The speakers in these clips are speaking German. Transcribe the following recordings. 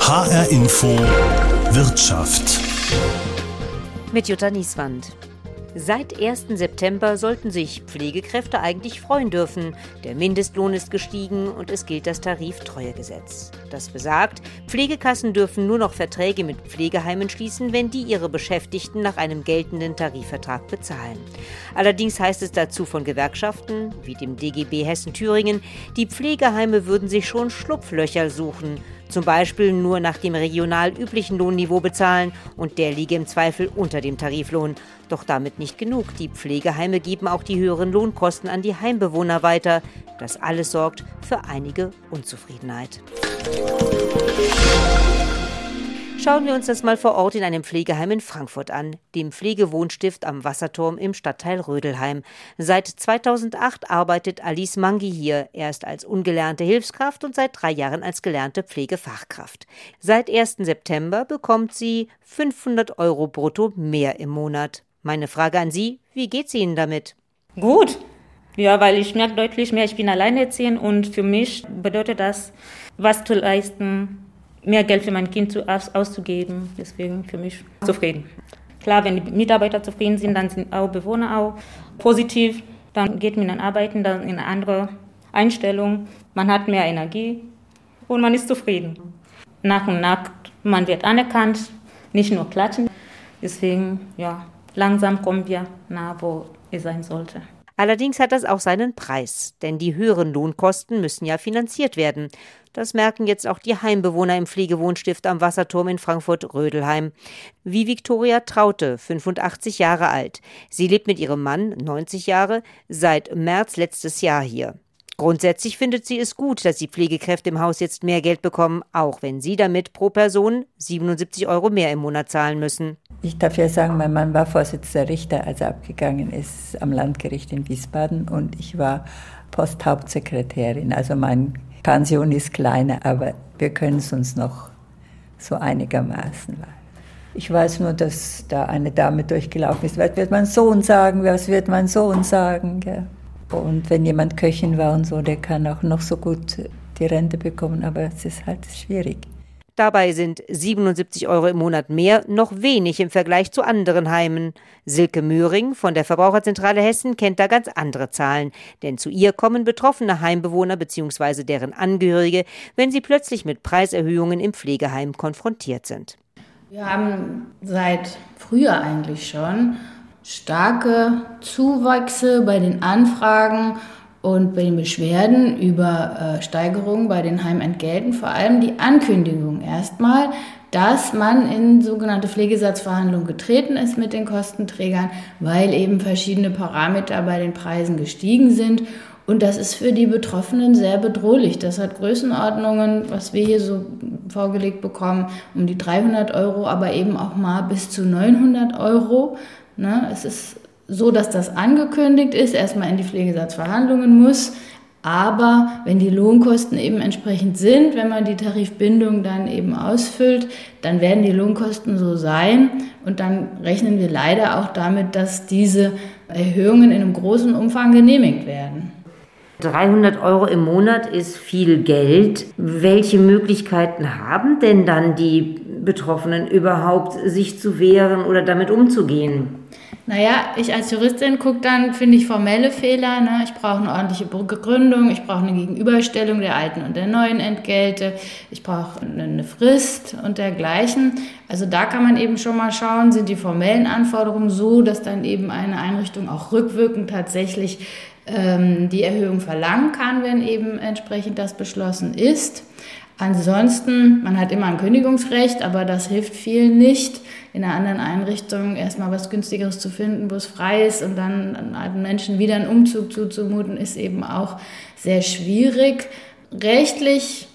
HR Info Wirtschaft. Mit Jutta Nieswand. Seit 1. September sollten sich Pflegekräfte eigentlich freuen dürfen. Der Mindestlohn ist gestiegen und es gilt das Tariftreuegesetz. Das besagt, Pflegekassen dürfen nur noch Verträge mit Pflegeheimen schließen, wenn die ihre Beschäftigten nach einem geltenden Tarifvertrag bezahlen. Allerdings heißt es dazu von Gewerkschaften, wie dem DGB Hessen-Thüringen, die Pflegeheime würden sich schon Schlupflöcher suchen zum Beispiel nur nach dem regional üblichen Lohnniveau bezahlen und der liege im Zweifel unter dem Tariflohn. Doch damit nicht genug. Die Pflegeheime geben auch die höheren Lohnkosten an die Heimbewohner weiter. Das alles sorgt für einige Unzufriedenheit. Schauen wir uns das mal vor Ort in einem Pflegeheim in Frankfurt an, dem Pflegewohnstift am Wasserturm im Stadtteil Rödelheim. Seit 2008 arbeitet Alice Mangi hier, erst als ungelernte Hilfskraft und seit drei Jahren als gelernte Pflegefachkraft. Seit 1. September bekommt sie 500 Euro brutto mehr im Monat. Meine Frage an Sie, wie geht's Ihnen damit? Gut. Ja, weil ich merke deutlich mehr, ich bin alleinerziehend und für mich bedeutet das, was zu leisten, mehr Geld für mein Kind zu, aus, auszugeben. Deswegen für mich zufrieden. Klar, wenn die Mitarbeiter zufrieden sind, dann sind auch Bewohner auch positiv. Dann geht man dann arbeiten, dann in eine andere Einstellung. Man hat mehr Energie und man ist zufrieden. Nach und nach, man wird anerkannt, nicht nur klatschen. Deswegen, ja, langsam kommen wir nah, wo es sein sollte. Allerdings hat das auch seinen Preis, denn die höheren Lohnkosten müssen ja finanziert werden. Das merken jetzt auch die Heimbewohner im Pflegewohnstift am Wasserturm in Frankfurt-Rödelheim. Wie Viktoria Traute, 85 Jahre alt. Sie lebt mit ihrem Mann, 90 Jahre, seit März letztes Jahr hier. Grundsätzlich findet sie es gut, dass die Pflegekräfte im Haus jetzt mehr Geld bekommen, auch wenn sie damit pro Person 77 Euro mehr im Monat zahlen müssen. Ich darf ja sagen, mein Mann war Vorsitzender Richter, als er abgegangen ist am Landgericht in Wiesbaden und ich war Posthauptsekretärin. Also meine Pension ist kleiner, aber wir können es uns noch so einigermaßen leisten. Ich weiß nur, dass da eine Dame durchgelaufen ist. Was wird mein Sohn sagen? Was wird mein Sohn sagen? Ja. Und wenn jemand Köchin war und so, der kann auch noch so gut die Rente bekommen, aber es ist halt schwierig. Dabei sind 77 Euro im Monat mehr noch wenig im Vergleich zu anderen Heimen. Silke Möhring von der Verbraucherzentrale Hessen kennt da ganz andere Zahlen, denn zu ihr kommen betroffene Heimbewohner bzw. deren Angehörige, wenn sie plötzlich mit Preiserhöhungen im Pflegeheim konfrontiert sind. Wir haben seit früher eigentlich schon starke Zuwachse bei den Anfragen und bei den Beschwerden über äh, Steigerungen bei den Heimentgelten, vor allem die Ankündigung erstmal, dass man in sogenannte Pflegesatzverhandlungen getreten ist mit den Kostenträgern, weil eben verschiedene Parameter bei den Preisen gestiegen sind. Und das ist für die Betroffenen sehr bedrohlich. Das hat Größenordnungen, was wir hier so vorgelegt bekommen, um die 300 Euro, aber eben auch mal bis zu 900 Euro. Ne? Es ist so, dass das angekündigt ist, erstmal in die Pflegesatzverhandlungen muss. Aber wenn die Lohnkosten eben entsprechend sind, wenn man die Tarifbindung dann eben ausfüllt, dann werden die Lohnkosten so sein. Und dann rechnen wir leider auch damit, dass diese Erhöhungen in einem großen Umfang genehmigt werden. 300 Euro im Monat ist viel Geld. Welche Möglichkeiten haben denn dann die Betroffenen überhaupt, sich zu wehren oder damit umzugehen? Naja, ich als Juristin gucke dann, finde ich, formelle Fehler. Ne? Ich brauche eine ordentliche Begründung, ich brauche eine Gegenüberstellung der alten und der neuen Entgelte, ich brauche eine Frist und dergleichen. Also da kann man eben schon mal schauen, sind die formellen Anforderungen so, dass dann eben eine Einrichtung auch rückwirkend tatsächlich ähm, die Erhöhung verlangen kann, wenn eben entsprechend das beschlossen ist. Ansonsten, man hat immer ein Kündigungsrecht, aber das hilft vielen nicht, in einer anderen Einrichtung erstmal was Günstigeres zu finden, wo es frei ist und dann alten Menschen wieder einen Umzug zuzumuten, ist eben auch sehr schwierig. Rechtlich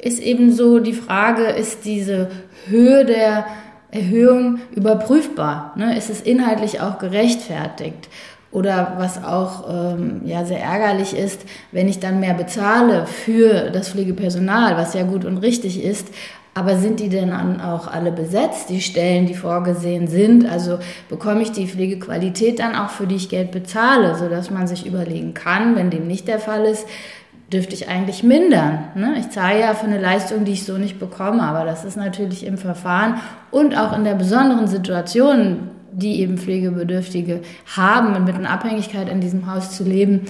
ist eben so die Frage, ist diese Höhe der Erhöhung überprüfbar? Ne? Ist es inhaltlich auch gerechtfertigt? Oder was auch ähm, ja, sehr ärgerlich ist, wenn ich dann mehr bezahle für das Pflegepersonal, was ja gut und richtig ist, aber sind die denn dann auch alle besetzt, die Stellen, die vorgesehen sind? Also bekomme ich die Pflegequalität dann auch, für die ich Geld bezahle, sodass man sich überlegen kann, wenn dem nicht der Fall ist, dürfte ich eigentlich mindern. Ne? Ich zahle ja für eine Leistung, die ich so nicht bekomme, aber das ist natürlich im Verfahren und auch in der besonderen Situation, die eben Pflegebedürftige haben mit einer Abhängigkeit in diesem Haus zu leben,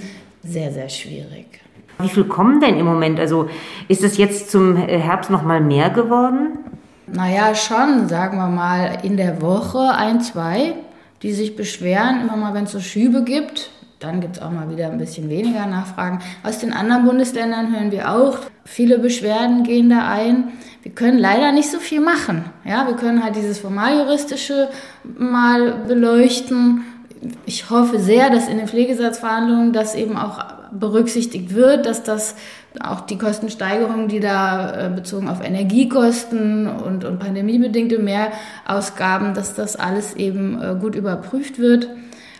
sehr, sehr schwierig. Wie viel kommen denn im Moment? Also ist es jetzt zum Herbst noch mal mehr geworden? Naja, schon, sagen wir mal, in der Woche ein, zwei, die sich beschweren, immer mal, wenn es so Schübe gibt. Dann gibt es auch mal wieder ein bisschen weniger Nachfragen. Aus den anderen Bundesländern hören wir auch, viele Beschwerden gehen da ein. Wir können leider nicht so viel machen. Ja, wir können halt dieses Formaljuristische mal beleuchten. Ich hoffe sehr, dass in den Pflegesatzverhandlungen das eben auch berücksichtigt wird, dass das auch die Kostensteigerungen, die da äh, bezogen auf Energiekosten und, und pandemiebedingte Mehrausgaben, dass das alles eben äh, gut überprüft wird.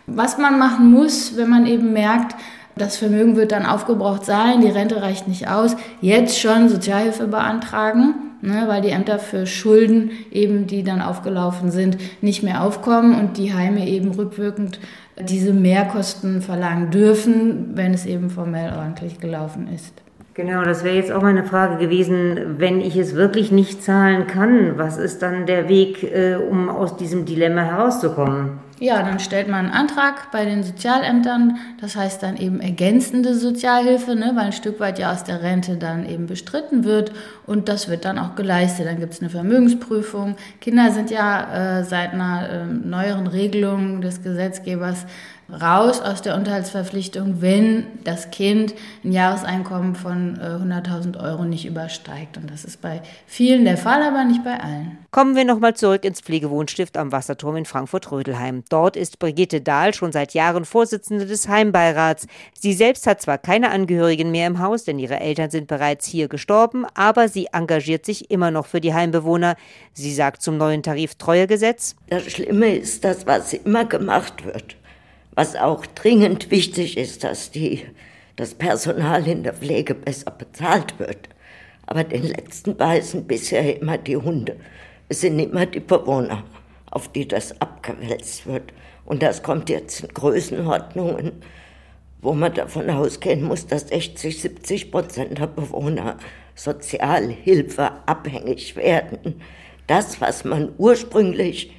Was man machen muss, wenn man eben merkt, das Vermögen wird dann aufgebraucht sein, die Rente reicht nicht aus, jetzt schon Sozialhilfe beantragen, ne, weil die Ämter für Schulden eben, die dann aufgelaufen sind, nicht mehr aufkommen und die Heime eben rückwirkend diese Mehrkosten verlangen dürfen, wenn es eben formell ordentlich gelaufen ist. Genau, das wäre jetzt auch meine Frage gewesen, wenn ich es wirklich nicht zahlen kann, was ist dann der Weg, äh, um aus diesem Dilemma herauszukommen? Ja, dann stellt man einen Antrag bei den Sozialämtern, das heißt dann eben ergänzende Sozialhilfe, ne, weil ein Stück weit ja aus der Rente dann eben bestritten wird und das wird dann auch geleistet. Dann gibt es eine Vermögensprüfung. Kinder sind ja äh, seit einer äh, neueren Regelung des Gesetzgebers raus aus der Unterhaltsverpflichtung, wenn das Kind ein Jahreseinkommen von 100.000 äh, Euro nicht übersteigt. Und das ist bei vielen der Fall, aber nicht bei allen. Kommen wir nochmal zurück ins Pflegewohnstift am Wasserturm in Frankfurt-Rödelheim. Dort ist Brigitte Dahl schon seit Jahren Vorsitzende des Heimbeirats. Sie selbst hat zwar keine Angehörigen mehr im Haus, denn ihre Eltern sind bereits hier gestorben, aber sie engagiert sich immer noch für die Heimbewohner. Sie sagt zum neuen Tariftreuegesetz: Das Schlimme ist das, was immer gemacht wird was auch dringend wichtig ist, dass die, das Personal in der Pflege besser bezahlt wird. Aber den letzten beißen bisher immer die Hunde. Es sind immer die Bewohner, auf die das abgewälzt wird. Und das kommt jetzt in Größenordnungen, wo man davon ausgehen muss, dass 60, 70 Prozent der Bewohner Sozialhilfe abhängig werden. Das, was man ursprünglich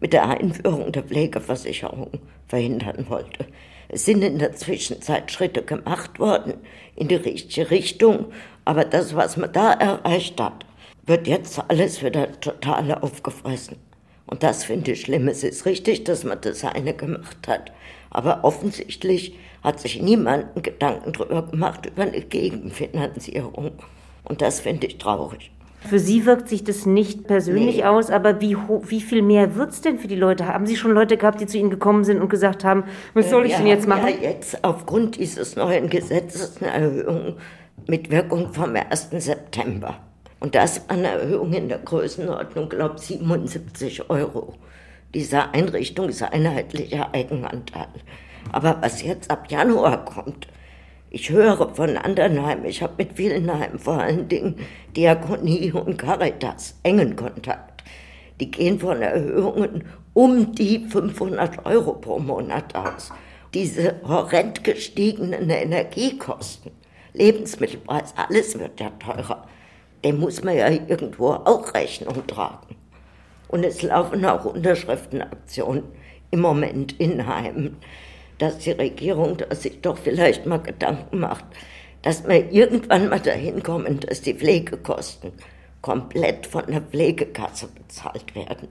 mit der Einführung der Pflegeversicherung verhindern wollte. Es sind in der Zwischenzeit Schritte gemacht worden in die richtige Richtung, aber das, was man da erreicht hat, wird jetzt alles wieder total aufgefressen. Und das finde ich schlimm. Es ist richtig, dass man das eine gemacht hat, aber offensichtlich hat sich niemand Gedanken darüber gemacht, über eine Gegenfinanzierung. Und das finde ich traurig. Für Sie wirkt sich das nicht persönlich nee. aus, aber wie, wie viel mehr wird es denn für die Leute? Haben Sie schon Leute gehabt, die zu Ihnen gekommen sind und gesagt haben, was soll ich Wir denn jetzt machen? Ja, jetzt aufgrund dieses neuen Gesetzes eine Erhöhung mit Wirkung vom 1. September. Und das eine Erhöhung in der Größenordnung, glaube ich, 77 Euro. Diese Einrichtung ist einheitlicher Eigenanteil. Aber was jetzt ab Januar kommt, ich höre von anderen Heimen, ich habe mit vielen Heimen, vor allen Dingen Diakonie und Caritas, engen Kontakt. Die gehen von Erhöhungen um die 500 Euro pro Monat aus. Diese horrend gestiegenen Energiekosten, Lebensmittelpreis, alles wird ja teurer. Dem muss man ja irgendwo auch Rechnung tragen. Und es laufen auch Unterschriftenaktionen im Moment in Heimen dass die Regierung dass sich doch vielleicht mal Gedanken macht, dass wir irgendwann mal dahin kommen, dass die Pflegekosten komplett von der Pflegekasse bezahlt werden.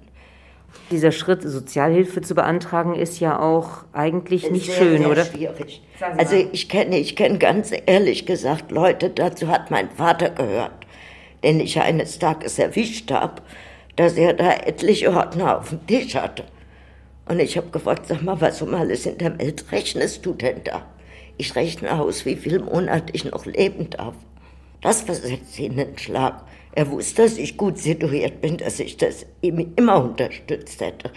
Dieser Schritt, Sozialhilfe zu beantragen, ist ja auch eigentlich nicht sehr, schön, sehr oder? schwierig. Also ich kenne, ich kenne ganz ehrlich gesagt Leute, dazu hat mein Vater gehört, den ich eines Tages erwischt habe, dass er da etliche Ordner auf dem Tisch hatte. Und ich habe gefragt, sag mal, was um alles in der Welt rechnest du denn da? Ich rechne aus, wie viel Monat ich noch leben darf. Das versetzt ihn in den Schlag. Er wusste, dass ich gut situiert bin, dass ich das ihm immer unterstützt hätte.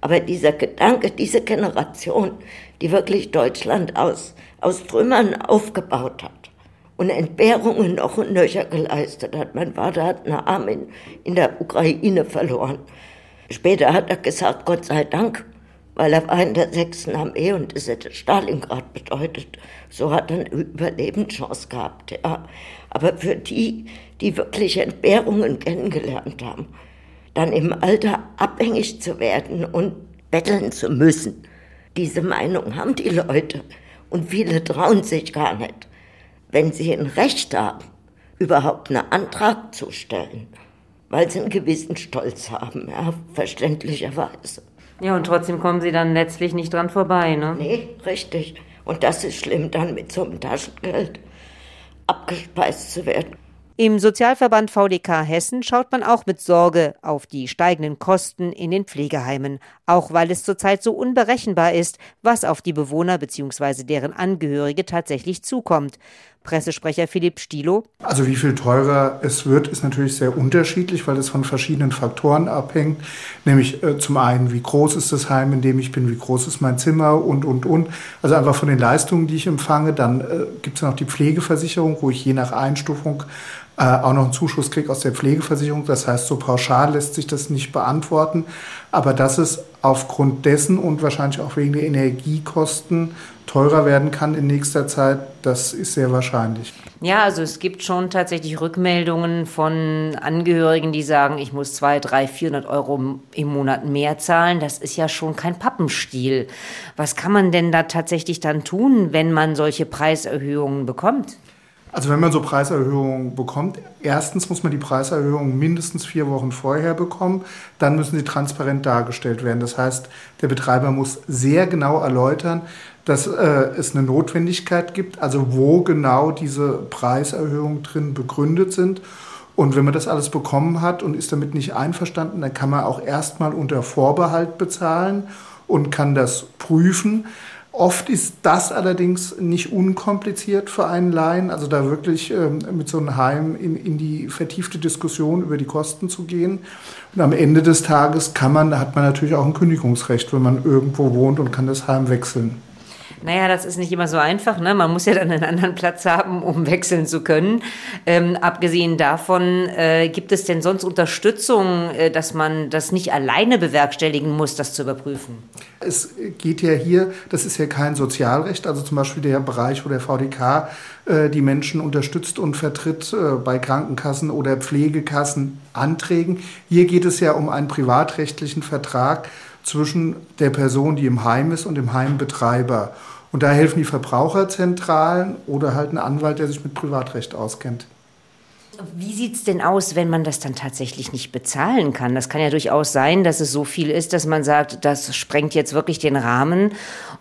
Aber dieser Gedanke, diese Generation, die wirklich Deutschland aus, aus Trümmern aufgebaut hat und Entbehrungen noch und nöcher geleistet hat. Mein Vater hat einen Arm in, in der Ukraine verloren. Später hat er gesagt, Gott sei Dank, weil er war in der sechsten Armee und das hätte Stalingrad bedeutet. So hat er eine Überlebenschance gehabt, ja. Aber für die, die wirklich Entbehrungen kennengelernt haben, dann im Alter abhängig zu werden und betteln zu müssen, diese Meinung haben die Leute. Und viele trauen sich gar nicht, wenn sie ein Recht haben, überhaupt einen Antrag zu stellen, weil sie einen gewissen Stolz haben, ja, verständlicherweise. Ja, und trotzdem kommen sie dann letztlich nicht dran vorbei, ne? Nee, richtig. Und das ist schlimm, dann mit so einem Taschengeld abgespeist zu werden. Im Sozialverband VDK Hessen schaut man auch mit Sorge auf die steigenden Kosten in den Pflegeheimen, auch weil es zurzeit so unberechenbar ist, was auf die Bewohner bzw. deren Angehörige tatsächlich zukommt. Pressesprecher Philipp Stilo. Also wie viel teurer es wird, ist natürlich sehr unterschiedlich, weil es von verschiedenen Faktoren abhängt. Nämlich äh, zum einen, wie groß ist das Heim, in dem ich bin, wie groß ist mein Zimmer und, und, und. Also einfach von den Leistungen, die ich empfange. Dann äh, gibt es noch die Pflegeversicherung, wo ich je nach Einstufung äh, auch noch einen Zuschuss kriege aus der Pflegeversicherung. Das heißt, so pauschal lässt sich das nicht beantworten. Aber dass es aufgrund dessen und wahrscheinlich auch wegen der Energiekosten teurer werden kann in nächster Zeit, das ist sehr wahrscheinlich. Ja, also es gibt schon tatsächlich Rückmeldungen von Angehörigen, die sagen, ich muss 200, 300, 400 Euro im Monat mehr zahlen. Das ist ja schon kein Pappenstiel. Was kann man denn da tatsächlich dann tun, wenn man solche Preiserhöhungen bekommt? Also wenn man so Preiserhöhungen bekommt, erstens muss man die Preiserhöhungen mindestens vier Wochen vorher bekommen, dann müssen sie transparent dargestellt werden. Das heißt, der Betreiber muss sehr genau erläutern, dass äh, es eine Notwendigkeit gibt, also wo genau diese Preiserhöhungen drin begründet sind. Und wenn man das alles bekommen hat und ist damit nicht einverstanden, dann kann man auch erstmal unter Vorbehalt bezahlen und kann das prüfen. Oft ist das allerdings nicht unkompliziert für einen Laien, also da wirklich ähm, mit so einem Heim in, in die vertiefte Diskussion über die Kosten zu gehen. Und am Ende des Tages kann man, da hat man natürlich auch ein Kündigungsrecht, wenn man irgendwo wohnt und kann das Heim wechseln. Naja, das ist nicht immer so einfach. Ne? Man muss ja dann einen anderen Platz haben, um wechseln zu können. Ähm, abgesehen davon, äh, gibt es denn sonst Unterstützung, äh, dass man das nicht alleine bewerkstelligen muss, das zu überprüfen? Es geht ja hier, das ist ja kein Sozialrecht, also zum Beispiel der Bereich, wo der VDK äh, die Menschen unterstützt und vertritt äh, bei Krankenkassen oder Pflegekassen Anträgen. Hier geht es ja um einen privatrechtlichen Vertrag zwischen der Person, die im Heim ist und dem Heimbetreiber. Und da helfen die Verbraucherzentralen oder halt ein Anwalt, der sich mit Privatrecht auskennt. Wie sieht es denn aus, wenn man das dann tatsächlich nicht bezahlen kann? Das kann ja durchaus sein, dass es so viel ist, dass man sagt, das sprengt jetzt wirklich den Rahmen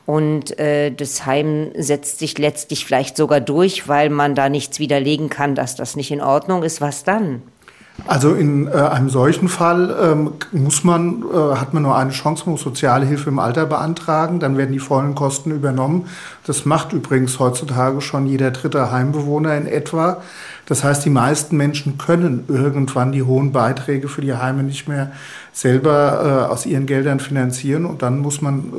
und äh, das Heim setzt sich letztlich vielleicht sogar durch, weil man da nichts widerlegen kann, dass das nicht in Ordnung ist. Was dann? Also in äh, einem solchen Fall ähm, muss man, äh, hat man nur eine Chance, muss Sozialhilfe im Alter beantragen, dann werden die vollen Kosten übernommen. Das macht übrigens heutzutage schon jeder dritte Heimbewohner in etwa. Das heißt, die meisten Menschen können irgendwann die hohen Beiträge für die Heime nicht mehr selber äh, aus ihren Geldern finanzieren und dann muss man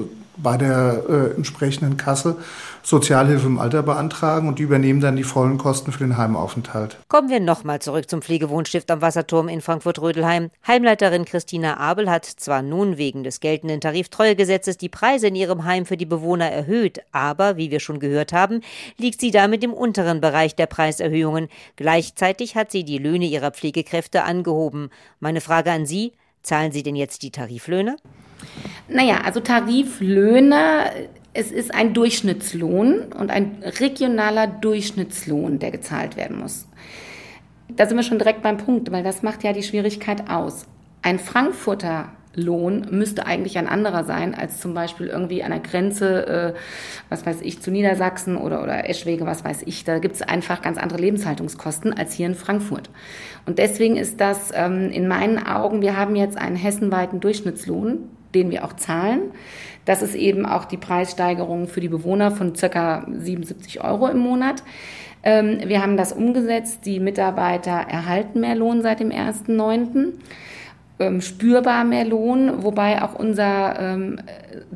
bei der äh, entsprechenden Kasse Sozialhilfe im Alter beantragen und die übernehmen dann die vollen Kosten für den Heimaufenthalt. Kommen wir nochmal zurück zum Pflegewohnstift am Wasserturm in Frankfurt-Rödelheim. Heimleiterin Christina Abel hat zwar nun wegen des geltenden Tariftreuegesetzes die Preise in ihrem Heim für die Bewohner erhöht, aber wie wir schon gehört haben, liegt sie damit im unteren Bereich der Preiserhöhungen. Gleichzeitig hat sie die Löhne ihrer Pflegekräfte angehoben. Meine Frage an Sie, zahlen Sie denn jetzt die Tariflöhne? Naja, also Tariflöhne, es ist ein Durchschnittslohn und ein regionaler Durchschnittslohn, der gezahlt werden muss. Da sind wir schon direkt beim Punkt, weil das macht ja die Schwierigkeit aus. Ein Frankfurter Lohn müsste eigentlich ein anderer sein als zum Beispiel irgendwie an der Grenze, äh, was weiß ich, zu Niedersachsen oder, oder Eschwege, was weiß ich. Da gibt es einfach ganz andere Lebenshaltungskosten als hier in Frankfurt. Und deswegen ist das ähm, in meinen Augen, wir haben jetzt einen hessenweiten Durchschnittslohn, den wir auch zahlen. Das ist eben auch die Preissteigerung für die Bewohner von circa 77 Euro im Monat. Ähm, wir haben das umgesetzt. Die Mitarbeiter erhalten mehr Lohn seit dem 1.9. Ähm, spürbar mehr Lohn, wobei auch unser ähm,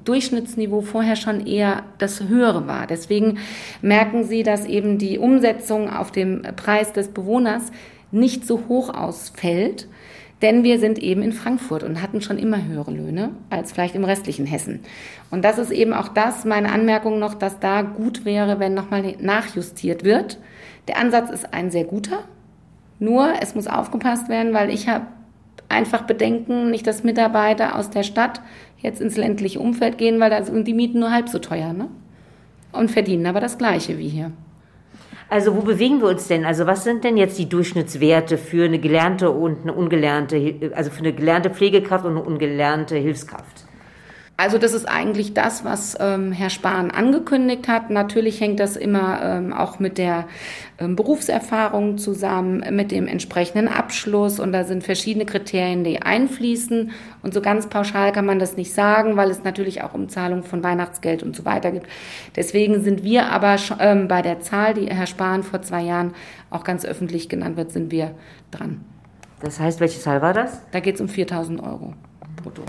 Durchschnittsniveau vorher schon eher das höhere war. Deswegen merken Sie, dass eben die Umsetzung auf dem Preis des Bewohners nicht so hoch ausfällt Denn wir sind eben in Frankfurt und hatten schon immer höhere Löhne als vielleicht im restlichen Hessen. Und das ist eben auch das, meine Anmerkung noch, dass da gut wäre, wenn nochmal nachjustiert wird. Der Ansatz ist ein sehr guter, nur es muss aufgepasst werden, weil ich habe einfach Bedenken, nicht dass Mitarbeiter aus der Stadt jetzt ins ländliche Umfeld gehen, weil da sind die Mieten nur halb so teuer ne? und verdienen aber das gleiche wie hier. Also wo bewegen wir uns denn? Also was sind denn jetzt die Durchschnittswerte für eine gelernte und eine ungelernte, also für eine gelernte Pflegekraft und eine ungelernte Hilfskraft? Also das ist eigentlich das, was ähm, Herr Spahn angekündigt hat. Natürlich hängt das immer ähm, auch mit der ähm, Berufserfahrung zusammen, mit dem entsprechenden Abschluss und da sind verschiedene Kriterien, die einfließen. Und so ganz pauschal kann man das nicht sagen, weil es natürlich auch um Zahlung von Weihnachtsgeld und so weiter gibt. Deswegen sind wir aber ähm, bei der Zahl, die Herr Spahn vor zwei Jahren auch ganz öffentlich genannt wird, sind wir dran. Das heißt, welche Zahl war das? Da geht es um 4000 Euro brutto.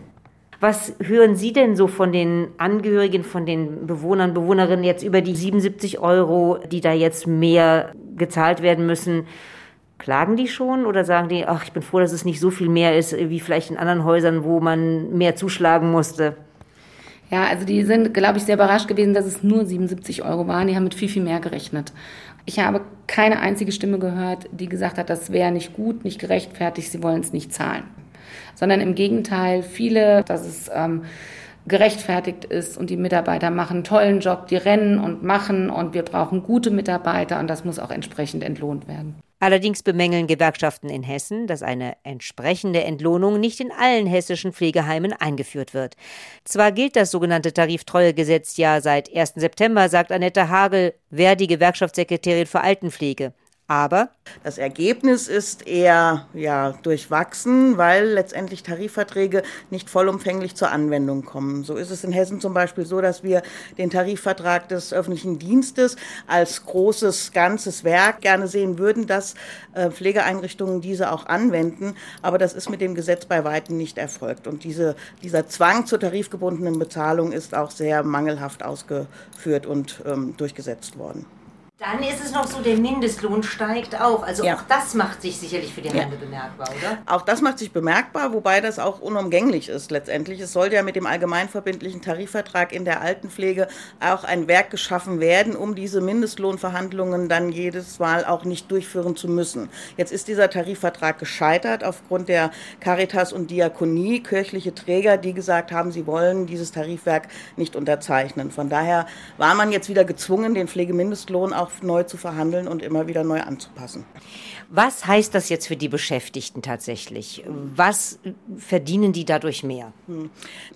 Was hören Sie denn so von den Angehörigen, von den Bewohnern, Bewohnerinnen jetzt über die 77 Euro, die da jetzt mehr gezahlt werden müssen? Klagen die schon oder sagen die, ach, ich bin froh, dass es nicht so viel mehr ist, wie vielleicht in anderen Häusern, wo man mehr zuschlagen musste? Ja, also die sind, glaube ich, sehr überrascht gewesen, dass es nur 77 Euro waren. Die haben mit viel, viel mehr gerechnet. Ich habe keine einzige Stimme gehört, die gesagt hat, das wäre nicht gut, nicht gerechtfertigt, sie wollen es nicht zahlen sondern im Gegenteil viele, dass es ähm, gerechtfertigt ist und die Mitarbeiter machen einen tollen Job, die rennen und machen und wir brauchen gute Mitarbeiter und das muss auch entsprechend entlohnt werden. Allerdings bemängeln Gewerkschaften in Hessen, dass eine entsprechende Entlohnung nicht in allen hessischen Pflegeheimen eingeführt wird. Zwar gilt das sogenannte Tariftreuegesetz ja seit 1. September, sagt Annette Hagel, wer die Gewerkschaftssekretärin für Altenpflege. Aber das Ergebnis ist eher ja, durchwachsen, weil letztendlich Tarifverträge nicht vollumfänglich zur Anwendung kommen. So ist es in Hessen zum Beispiel so, dass wir den Tarifvertrag des öffentlichen Dienstes als großes ganzes Werk gerne sehen würden, dass äh, Pflegeeinrichtungen diese auch anwenden. Aber das ist mit dem Gesetz bei weitem nicht erfolgt. Und diese, dieser Zwang zur tarifgebundenen Bezahlung ist auch sehr mangelhaft ausgeführt und ähm, durchgesetzt worden. Dann ist es noch so, der Mindestlohn steigt auch. Also ja. auch das macht sich sicherlich für die Heime ja. bemerkbar, oder? Auch das macht sich bemerkbar, wobei das auch unumgänglich ist letztendlich. Es soll ja mit dem allgemeinverbindlichen Tarifvertrag in der Altenpflege auch ein Werk geschaffen werden, um diese Mindestlohnverhandlungen dann jedes Mal auch nicht durchführen zu müssen. Jetzt ist dieser Tarifvertrag gescheitert aufgrund der Caritas und Diakonie, kirchliche Träger, die gesagt haben, sie wollen dieses Tarifwerk nicht unterzeichnen. Von daher war man jetzt wieder gezwungen, den Pflegemindestlohn auch neu zu verhandeln und immer wieder neu anzupassen. Was heißt das jetzt für die Beschäftigten tatsächlich? Was verdienen die dadurch mehr? Hm.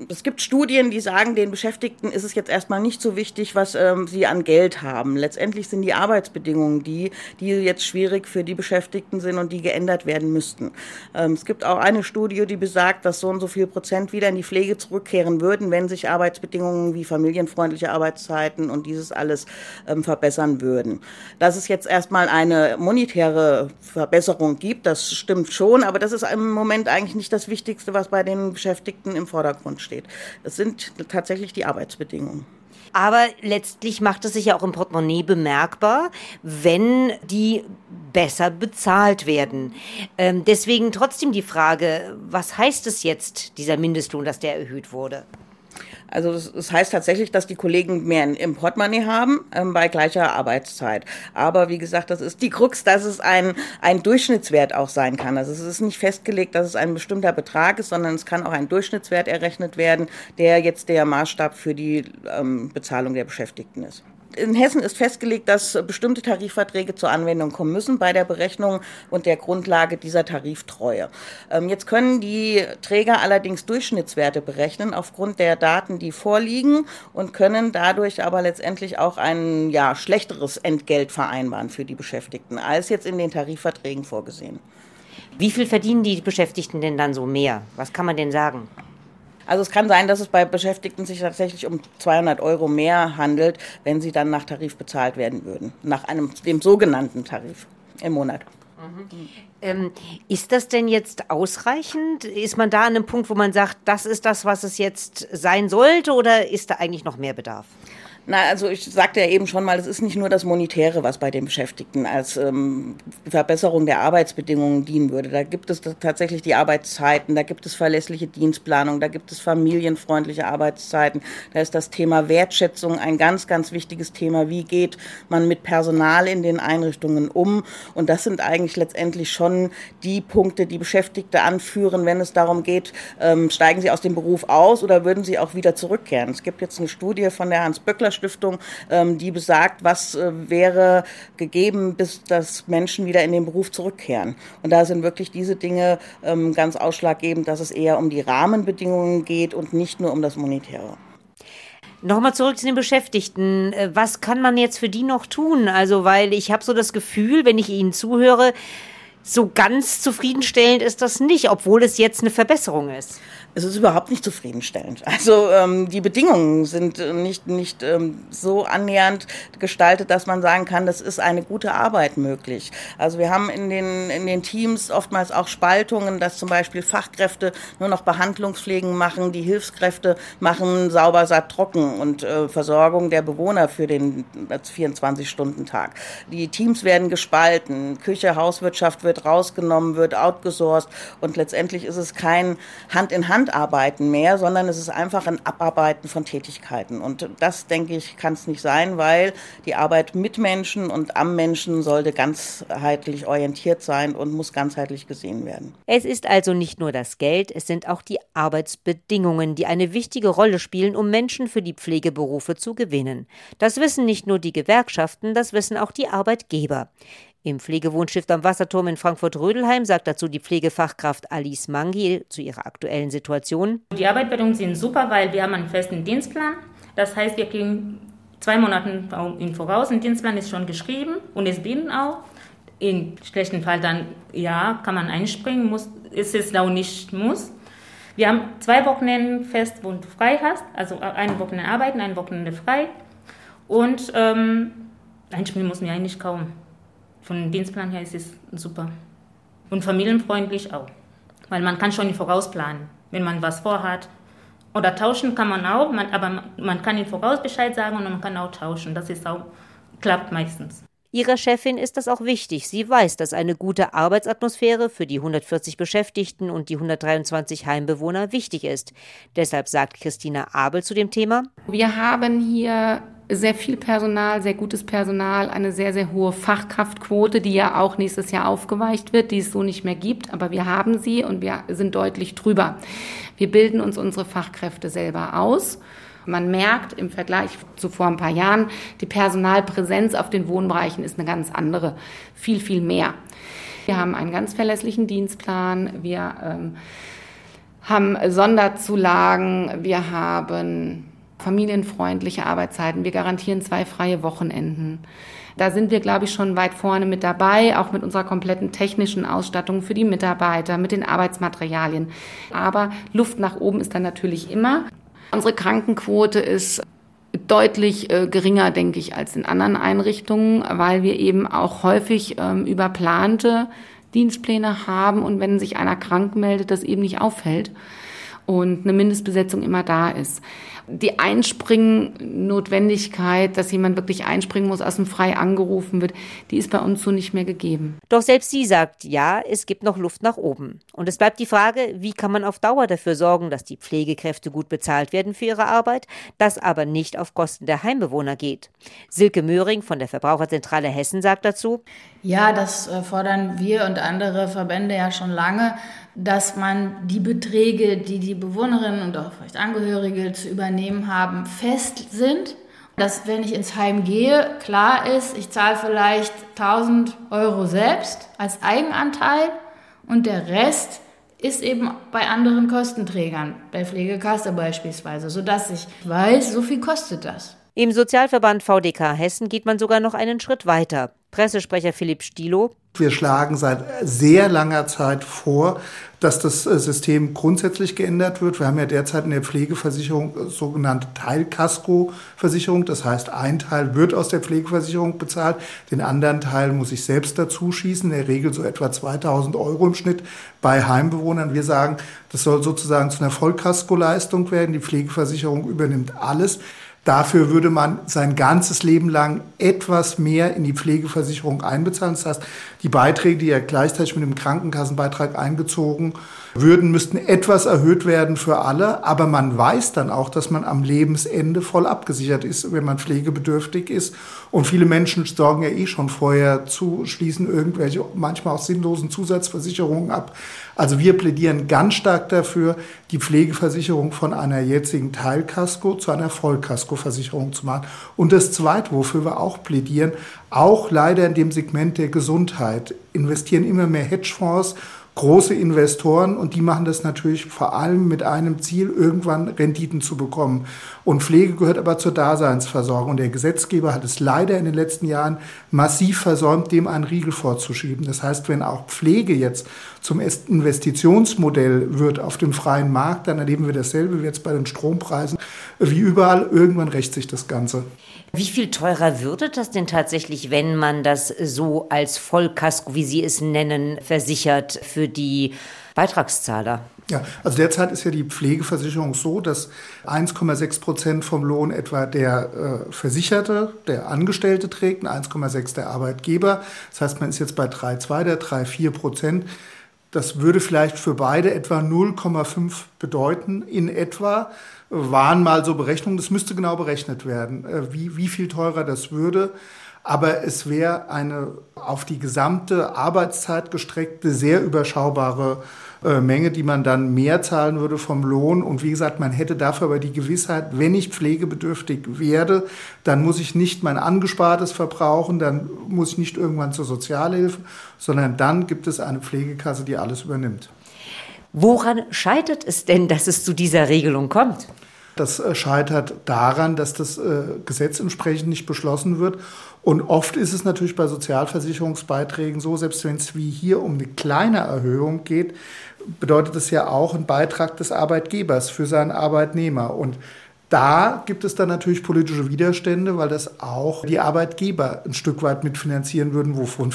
Es gibt Studien, die sagen, den Beschäftigten ist es jetzt erstmal nicht so wichtig, was ähm, sie an Geld haben. Letztendlich sind die Arbeitsbedingungen die, die jetzt schwierig für die Beschäftigten sind und die geändert werden müssten. Ähm, es gibt auch eine Studie, die besagt, dass so und so viel Prozent wieder in die Pflege zurückkehren würden, wenn sich Arbeitsbedingungen wie familienfreundliche Arbeitszeiten und dieses alles ähm, verbessern würden. Das ist jetzt erstmal eine monetäre Verbesserung gibt, das stimmt schon, aber das ist im Moment eigentlich nicht das Wichtigste, was bei den Beschäftigten im Vordergrund steht. Es sind tatsächlich die Arbeitsbedingungen. Aber letztlich macht es sich ja auch im Portemonnaie bemerkbar, wenn die besser bezahlt werden. Ähm, deswegen trotzdem die Frage, was heißt es jetzt, dieser Mindestlohn, dass der erhöht wurde? Also das, heißt tatsächlich, dass die Kollegen mehr im Portemonnaie haben ähm, bei gleicher Arbeitszeit. Aber wie gesagt, das ist die Krux, dass es ein, ein Durchschnittswert auch sein kann. Also es ist nicht festgelegt, dass es ein bestimmter Betrag ist, sondern es kann auch ein Durchschnittswert errechnet werden, der jetzt der Maßstab für die ähm, Bezahlung der Beschäftigten ist in Hessen ist festgelegt, dass bestimmte Tarifverträge zur Anwendung kommen müssen bei der Berechnung und der Grundlage dieser Tariftreue. Ähm, jetzt können die Träger allerdings Durchschnittswerte berechnen aufgrund der Daten, die vorliegen und können dadurch aber letztendlich auch ein ja, schlechteres Entgelt vereinbaren für die Beschäftigten als jetzt in den Tarifverträgen vorgesehen. Wie viel verdienen die Beschäftigten denn dann so mehr? Was kann man denn sagen? Also es kann sein, dass es bei Beschäftigten sich tatsächlich um 200 Euro mehr handelt, wenn sie dann nach Tarif bezahlt werden würden. Nach einem, dem sogenannten Tarif im Monat. Mhm. Ähm, ist das denn jetzt ausreichend? Ist man da an einem Punkt, wo man sagt, das ist das, was es jetzt sein sollte, oder ist da eigentlich noch mehr Bedarf? Na, also ich sagte ja eben schon mal, es ist nicht nur das Monetäre, was bei den Beschäftigten als ähm, Verbesserung der Arbeitsbedingungen dienen würde. Da gibt es tatsächlich die Arbeitszeiten, da gibt es verlässliche Dienstplanung, da gibt es familienfreundliche Arbeitszeiten, da ist das Thema Wertschätzung ein ganz, ganz wichtiges Thema. Wie geht man mit Personal in den Einrichtungen um? Und das sind eigentlich letztendlich schon die Punkte, die Beschäftigte anführen, wenn es darum geht, ähm, steigen sie aus dem Beruf aus oder würden sie auch wieder zurückkehren. Es gibt jetzt eine Studie von der Hans-Böckler Stiftung, ähm, die besagt, was äh, wäre gegeben, bis dass Menschen wieder in den Beruf zurückkehren. Und da sind wirklich diese Dinge ähm, ganz ausschlaggebend, dass es eher um die Rahmenbedingungen geht und nicht nur um das Monetäre. Nochmal zurück zu den Beschäftigten. Äh, was kann man jetzt für die noch tun? Also, weil ich habe so das Gefühl, wenn ich Ihnen zuhöre, so ganz zufriedenstellend ist das nicht, obwohl es jetzt eine Verbesserung ist es ist überhaupt nicht zufriedenstellend. Also ähm, die Bedingungen sind nicht, nicht ähm, so annähernd gestaltet, dass man sagen kann, das ist eine gute Arbeit möglich. Also wir haben in den, in den Teams oftmals auch Spaltungen, dass zum Beispiel Fachkräfte nur noch Behandlungspflegen machen, die Hilfskräfte machen sauber, satt, trocken und äh, Versorgung der Bewohner für den 24-Stunden-Tag. Die Teams werden gespalten, Küche, Hauswirtschaft wird rausgenommen, wird outgesourced und letztendlich ist es kein Hand in Hand Handarbeiten mehr, sondern es ist einfach ein Abarbeiten von Tätigkeiten. Und das, denke ich, kann es nicht sein, weil die Arbeit mit Menschen und am Menschen sollte ganzheitlich orientiert sein und muss ganzheitlich gesehen werden. Es ist also nicht nur das Geld, es sind auch die Arbeitsbedingungen, die eine wichtige Rolle spielen, um Menschen für die Pflegeberufe zu gewinnen. Das wissen nicht nur die Gewerkschaften, das wissen auch die Arbeitgeber. Im Pflegewohnstift am Wasserturm in Frankfurt-Rödelheim sagt dazu die Pflegefachkraft Alice Mangi zu ihrer aktuellen Situation. Die Arbeitsbedingungen sind super, weil wir haben einen festen Dienstplan. Das heißt, wir kriegen zwei Monate im Voraus. Ein Dienstplan ist schon geschrieben und es binden auch. Im schlechten Fall dann, ja, kann man einspringen, muss, ist es auch nicht muss. Wir haben zwei Wochenenden fest, wo du frei hast, also ein Wochenende arbeiten, ein Wochenende frei. Und ähm, einspringen muss man eigentlich kaum. Von Dienstplan her ist es super. Und familienfreundlich auch. Weil man kann schon vorausplanen, wenn man was vorhat. Oder tauschen kann man auch, man, aber man kann ihn voraus Bescheid sagen und man kann auch tauschen. Das ist auch, klappt meistens. Ihrer Chefin ist das auch wichtig. Sie weiß, dass eine gute Arbeitsatmosphäre für die 140 Beschäftigten und die 123 Heimbewohner wichtig ist. Deshalb sagt Christina Abel zu dem Thema. Wir haben hier sehr viel Personal, sehr gutes Personal, eine sehr, sehr hohe Fachkraftquote, die ja auch nächstes Jahr aufgeweicht wird, die es so nicht mehr gibt. Aber wir haben sie und wir sind deutlich drüber. Wir bilden uns unsere Fachkräfte selber aus. Man merkt im Vergleich zu vor ein paar Jahren, die Personalpräsenz auf den Wohnbereichen ist eine ganz andere, viel, viel mehr. Wir haben einen ganz verlässlichen Dienstplan, wir ähm, haben Sonderzulagen, wir haben familienfreundliche Arbeitszeiten. Wir garantieren zwei freie Wochenenden. Da sind wir, glaube ich, schon weit vorne mit dabei, auch mit unserer kompletten technischen Ausstattung für die Mitarbeiter, mit den Arbeitsmaterialien. Aber Luft nach oben ist dann natürlich immer. Unsere Krankenquote ist deutlich äh, geringer, denke ich, als in anderen Einrichtungen, weil wir eben auch häufig ähm, überplante Dienstpläne haben und wenn sich einer krank meldet, das eben nicht auffällt und eine Mindestbesetzung immer da ist die Einspringen-Notwendigkeit, dass jemand wirklich einspringen muss, aus dem Frei angerufen wird, die ist bei uns so nicht mehr gegeben. Doch selbst sie sagt, ja, es gibt noch Luft nach oben. Und es bleibt die Frage, wie kann man auf Dauer dafür sorgen, dass die Pflegekräfte gut bezahlt werden für ihre Arbeit, das aber nicht auf Kosten der Heimbewohner geht. Silke Möhring von der Verbraucherzentrale Hessen sagt dazu, ja, das äh, fordern wir und andere Verbände ja schon lange, dass man die Beträge, die die Bewohnerinnen und auch vielleicht Angehörige zu übernehmen haben, fest sind. Dass, wenn ich ins Heim gehe, klar ist, ich zahle vielleicht 1000 Euro selbst als Eigenanteil und der Rest ist eben bei anderen Kostenträgern, bei Pflegekasse beispielsweise, sodass ich weiß, so viel kostet das. Im Sozialverband VDK Hessen geht man sogar noch einen Schritt weiter. Pressesprecher Philipp Stilo. Wir schlagen seit sehr langer Zeit vor, dass das äh, System grundsätzlich geändert wird. Wir haben ja derzeit in der Pflegeversicherung äh, sogenannte Teilkasko-Versicherung. Das heißt, ein Teil wird aus der Pflegeversicherung bezahlt, den anderen Teil muss ich selbst dazu schießen. In der Regel so etwa 2000 Euro im Schnitt bei Heimbewohnern. Wir sagen, das soll sozusagen zu einer Vollkasko-Leistung werden. Die Pflegeversicherung übernimmt alles. Dafür würde man sein ganzes Leben lang etwas mehr in die Pflegeversicherung einbezahlen. Das heißt, die Beiträge, die ja gleichzeitig mit dem Krankenkassenbeitrag eingezogen würden, müssten etwas erhöht werden für alle. Aber man weiß dann auch, dass man am Lebensende voll abgesichert ist, wenn man pflegebedürftig ist. Und viele Menschen sorgen ja eh schon vorher zu, schließen irgendwelche manchmal auch sinnlosen Zusatzversicherungen ab. Also wir plädieren ganz stark dafür, die Pflegeversicherung von einer jetzigen Teilkasko zu einer Vollkaskoversicherung zu machen. Und das Zweite, wofür wir auch plädieren, auch leider in dem Segment der Gesundheit, investieren immer mehr Hedgefonds große Investoren und die machen das natürlich vor allem mit einem Ziel, irgendwann Renditen zu bekommen. Und Pflege gehört aber zur Daseinsversorgung. Und der Gesetzgeber hat es leider in den letzten Jahren massiv versäumt, dem einen Riegel vorzuschieben. Das heißt, wenn auch Pflege jetzt zum Investitionsmodell wird auf dem freien Markt, dann erleben wir dasselbe wie jetzt bei den Strompreisen. Wie überall, irgendwann rächt sich das Ganze. Wie viel teurer würde das denn tatsächlich, wenn man das so als Vollkasko, wie Sie es nennen, versichert für die Beitragszahler? Ja, also derzeit ist ja die Pflegeversicherung so, dass 1,6 Prozent vom Lohn etwa der äh, Versicherte, der Angestellte trägt, und 1,6 der Arbeitgeber. Das heißt, man ist jetzt bei 3,2, der 3,4 Prozent. Das würde vielleicht für beide etwa 0,5 bedeuten, in etwa waren mal so Berechnungen. Das müsste genau berechnet werden, äh, wie, wie viel teurer das würde. Aber es wäre eine auf die gesamte Arbeitszeit gestreckte, sehr überschaubare äh, Menge, die man dann mehr zahlen würde vom Lohn. Und wie gesagt, man hätte dafür aber die Gewissheit, wenn ich pflegebedürftig werde, dann muss ich nicht mein Angespartes verbrauchen, dann muss ich nicht irgendwann zur Sozialhilfe, sondern dann gibt es eine Pflegekasse, die alles übernimmt. Woran scheitert es denn, dass es zu dieser Regelung kommt? Das äh, scheitert daran, dass das äh, Gesetz entsprechend nicht beschlossen wird. Und oft ist es natürlich bei Sozialversicherungsbeiträgen so, selbst wenn es wie hier um eine kleine Erhöhung geht, bedeutet es ja auch einen Beitrag des Arbeitgebers für seinen Arbeitnehmer. Und da gibt es dann natürlich politische Widerstände, weil das auch die Arbeitgeber ein Stück weit mitfinanzieren würden, wovon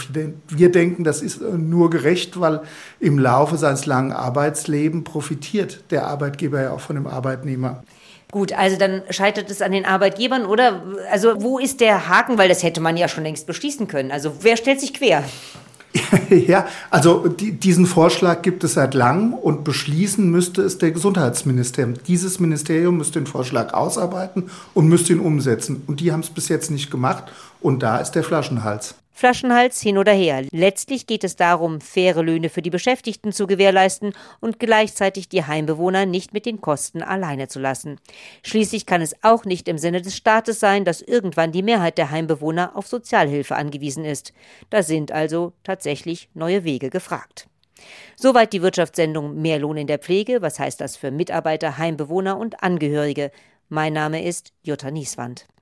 wir denken, das ist nur gerecht, weil im Laufe seines langen Arbeitslebens profitiert der Arbeitgeber ja auch von dem Arbeitnehmer. Gut, also dann scheitert es an den Arbeitgebern, oder? Also wo ist der Haken? Weil das hätte man ja schon längst beschließen können. Also wer stellt sich quer? ja, also die, diesen Vorschlag gibt es seit langem und beschließen müsste es der Gesundheitsministerium. Dieses Ministerium müsste den Vorschlag ausarbeiten und müsste ihn umsetzen. Und die haben es bis jetzt nicht gemacht. Und da ist der Flaschenhals. Flaschenhals hin oder her. Letztlich geht es darum, faire Löhne für die Beschäftigten zu gewährleisten und gleichzeitig die Heimbewohner nicht mit den Kosten alleine zu lassen. Schließlich kann es auch nicht im Sinne des Staates sein, dass irgendwann die Mehrheit der Heimbewohner auf Sozialhilfe angewiesen ist. Da sind also tatsächlich neue Wege gefragt. Soweit die Wirtschaftssendung Mehr Lohn in der Pflege. Was heißt das für Mitarbeiter, Heimbewohner und Angehörige? Mein Name ist Jutta Nieswand.